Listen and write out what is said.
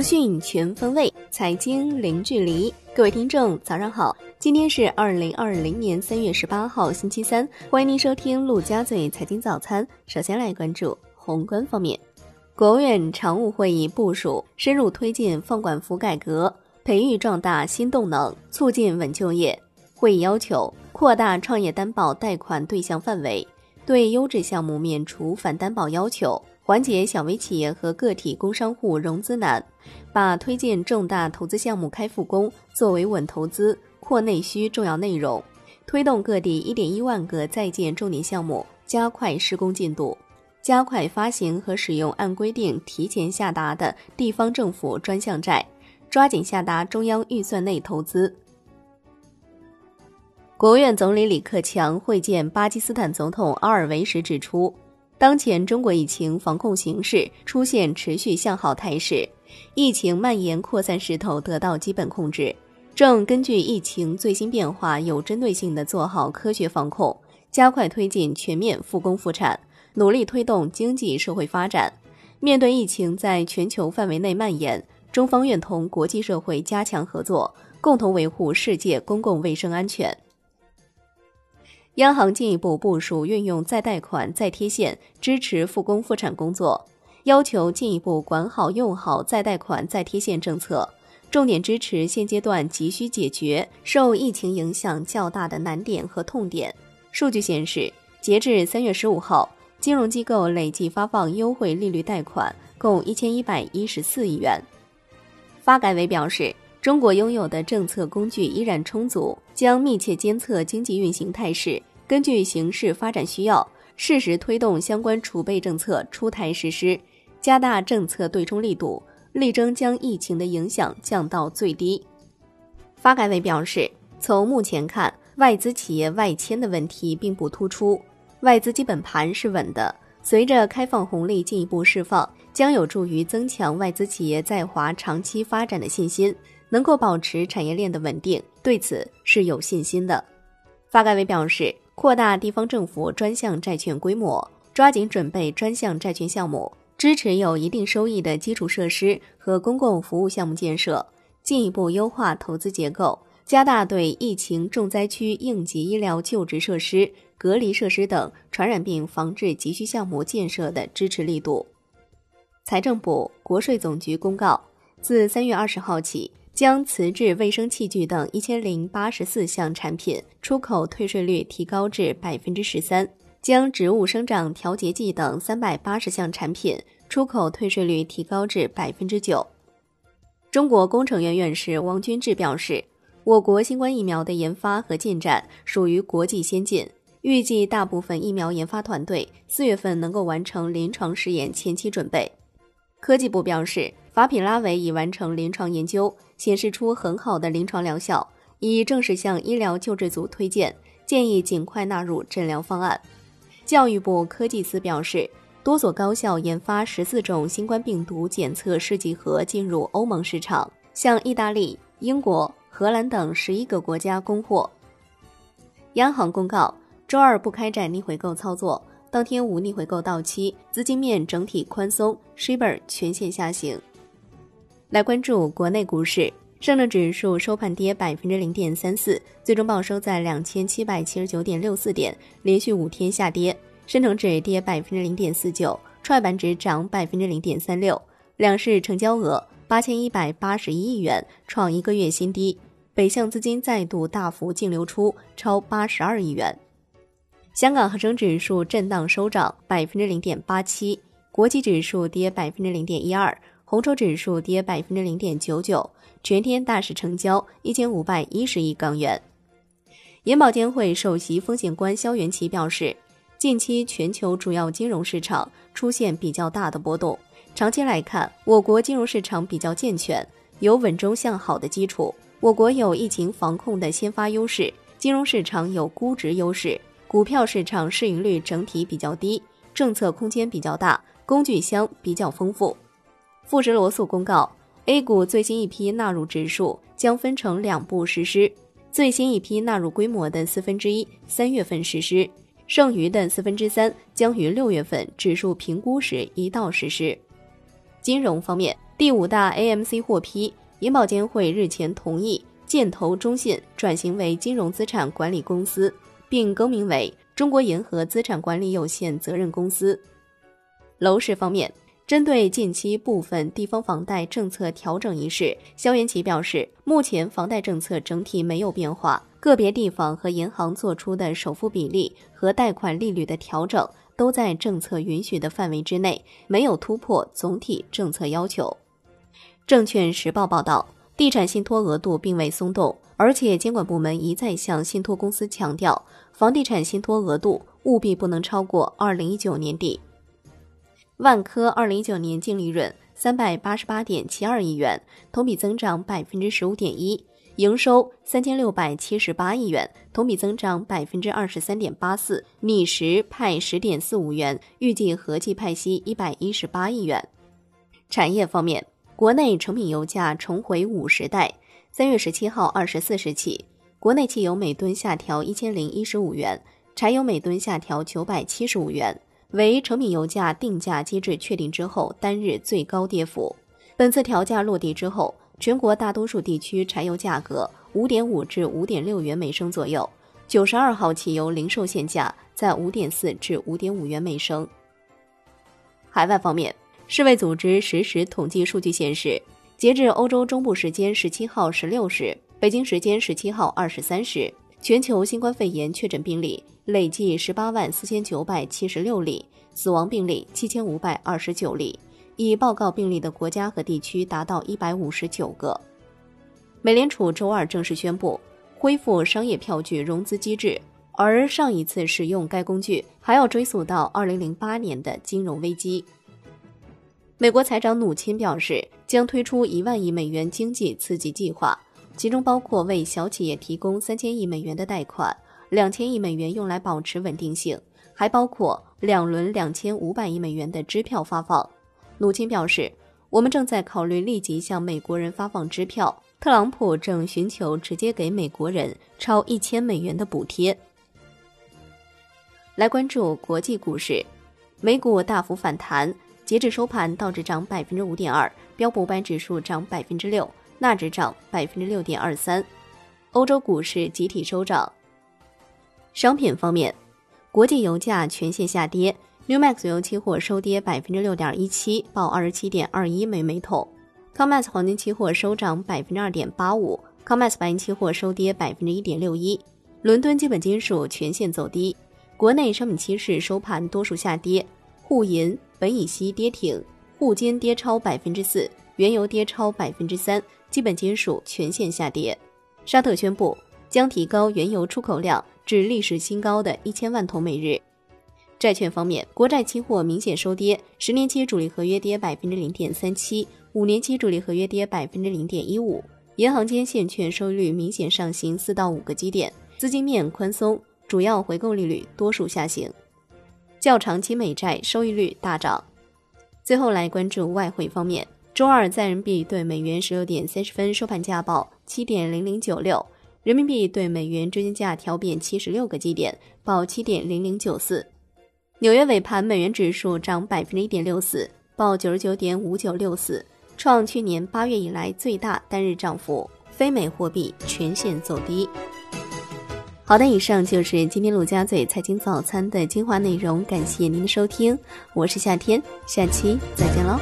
资讯全方位，财经零距离。各位听众，早上好！今天是二零二零年三月十八号，星期三。欢迎您收听陆家嘴财经早餐。首先来关注宏观方面，国务院常务会议部署深入推进放管服改革，培育壮大新动能，促进稳就业。会议要求扩大创业担保贷款对象范围，对优质项目免除反担保要求。缓解小微企业和个体工商户融资难，把推进重大投资项目开复工作为稳投资、扩内需重要内容，推动各地一点一万个在建重点项目加快施工进度，加快发行和使用按规定提前下达的地方政府专项债，抓紧下达中央预算内投资。国务院总理李克强会见巴基斯坦总统阿尔维时指出。当前中国疫情防控形势出现持续向好态势，疫情蔓延扩散势头得到基本控制，正根据疫情最新变化，有针对性地做好科学防控，加快推进全面复工复产，努力推动经济社会发展。面对疫情在全球范围内蔓延，中方愿同国际社会加强合作，共同维护世界公共卫生安全。央行进一步部署运用再贷款、再贴现，支持复工复产工作，要求进一步管好用好再贷款、再贴现政策，重点支持现阶段急需解决受疫情影响较大的难点和痛点。数据显示，截至三月十五号，金融机构累计发放优惠利率贷款共一千一百一十四亿元。发改委表示。中国拥有的政策工具依然充足，将密切监测经济运行态势，根据形势发展需要，适时推动相关储备政策出台实施，加大政策对冲力度，力争将疫情的影响降到最低。发改委表示，从目前看，外资企业外迁的问题并不突出，外资基本盘是稳的。随着开放红利进一步释放，将有助于增强外资企业在华长期发展的信心。能够保持产业链的稳定，对此是有信心的。发改委表示，扩大地方政府专项债券规模，抓紧准备专项债券项目，支持有一定收益的基础设施和公共服务项目建设，进一步优化投资结构，加大对疫情重灾区应急医疗救治设施、隔离设施等传染病防治急需项目建设的支持力度。财政部、国税总局公告，自三月二十号起。将瓷质卫生器具等一千零八十四项产品出口退税率提高至百分之十三，将植物生长调节剂等三百八十项产品出口退税率提高至百分之九。中国工程院院士王军志表示，我国新冠疫苗的研发和进展属于国际先进，预计大部分疫苗研发团队四月份能够完成临床试验前期准备。科技部表示，法匹拉韦已完成临床研究。显示出很好的临床疗效，已正式向医疗救治组推荐，建议尽快纳入诊疗方案。教育部科技司表示，多所高校研发十四种新冠病毒检测试剂盒进入欧盟市场，向意大利、英国、荷兰等十一个国家供货。央行公告，周二不开展逆回购操作，当天无逆回购到期，资金面整体宽松，Shibor 全线下行。来关注国内股市，上证指数收盘跌百分之零点三四，最终报收在两千七百七十九点六四点，连续五天下跌。深成指跌百分之零点四九，创业板指涨百分之零点三六。两市成交额八千一百八十一亿元，创一个月新低。北向资金再度大幅净流出，超八十二亿元。香港恒生指数震荡收涨百分之零点八七，国际指数跌百分之零点一二。红筹指数跌百分之零点九九，全天大市成交一千五百一十亿港元。银保监会首席风险官肖元奇表示，近期全球主要金融市场出现比较大的波动，长期来看，我国金融市场比较健全，有稳中向好的基础。我国有疫情防控的先发优势，金融市场有估值优势，股票市场市盈率整体比较低，政策空间比较大，工具箱比较丰富。富时罗素公告，A 股最新一批纳入指数将分成两步实施，最新一批纳入规模的四分之一三月份实施，剩余的四分之三将于六月份指数评估时一道实施。金融方面，第五大 AMC 获批，银保监会日前同意建投中信转型为金融资产管理公司，并更名为中国银河资产管理有限责任公司。楼市方面，针对近期部分地方房贷政策调整一事，肖元奇表示，目前房贷政策整体没有变化，个别地方和银行做出的首付比例和贷款利率的调整都在政策允许的范围之内，没有突破总体政策要求。证券时报报道，地产信托额度并未松动，而且监管部门一再向信托公司强调，房地产信托额度务必不能超过二零一九年底。万科二零一九年净利润三百八十八点七二亿元，同比增长百分之十五点一；营收三千六百七十八亿元，同比增长百分之二十三点八四。拟时派十点四五元，预计合计派息一百一十八亿元。产业方面，国内成品油价重回五十代，三月十七号二十四时起，国内汽油每吨下调一千零一十五元，柴油每吨下调九百七十五元。为成品油价定价机制确定之后单日最高跌幅。本次调价落地之后，全国大多数地区柴油价格五点五至五点六元每升左右。九十二号汽油零售限价在五点四至五点五元每升。海外方面，世卫组织实时统计数据显示，截至欧洲中部时间十七号十六时，北京时间十七号二十三时。全球新冠肺炎确诊病例累计十八万四千九百七十六例，死亡病例七千五百二十九例，已报告病例的国家和地区达到一百五十九个。美联储周二正式宣布恢复商业票据融资机制，而上一次使用该工具还要追溯到二零零八年的金融危机。美国财长努钦表示，将推出一万亿美元经济刺激计划。其中包括为小企业提供三千亿美元的贷款，两千亿美元用来保持稳定性，还包括两轮两千五百亿美元的支票发放。鲁钦表示，我们正在考虑立即向美国人发放支票。特朗普正寻求直接给美国人超一千美元的补贴。来关注国际股市，美股大幅反弹，截至收盘，道指涨百分之五点二，标普五百指数涨百分之六。纳指涨百分之六点二三，欧洲股市集体收涨。商品方面，国际油价全线下跌，Newmax 油期货收跌百分之六点一七，报二十七点二一每每桶；Comex 黄金期货收涨百分之二点八五，Comex 白银期货收跌百分之一点六一。伦敦基本金属全线走低，国内商品期市收盘多数下跌，沪银、苯乙烯跌停，沪金跌超百分之四，原油跌超百分之三。基本金属全线下跌。沙特宣布将提高原油出口量至历史新高的一千万桶每日。债券方面，国债期货明显收跌，十年期主力合约跌百分之零点三七，五年期主力合约跌百分之零点一五。银行间现券收益率明显上行四到五个基点，资金面宽松，主要回购利率多数下行。较长期美债收益率大涨。最后来关注外汇方面。周二在人民币对美元十六点三十分收盘价报七点零零九六，人民币对美元中间价调贬七十六个基点，报七点零零九四。纽约尾盘美元指数涨百分之一点六四，报九十九点五九六四，创去年八月以来最大单日涨幅。非美货币全线走低。好的，以上就是今天陆家嘴财经早餐的精华内容，感谢您的收听，我是夏天，下期再见喽。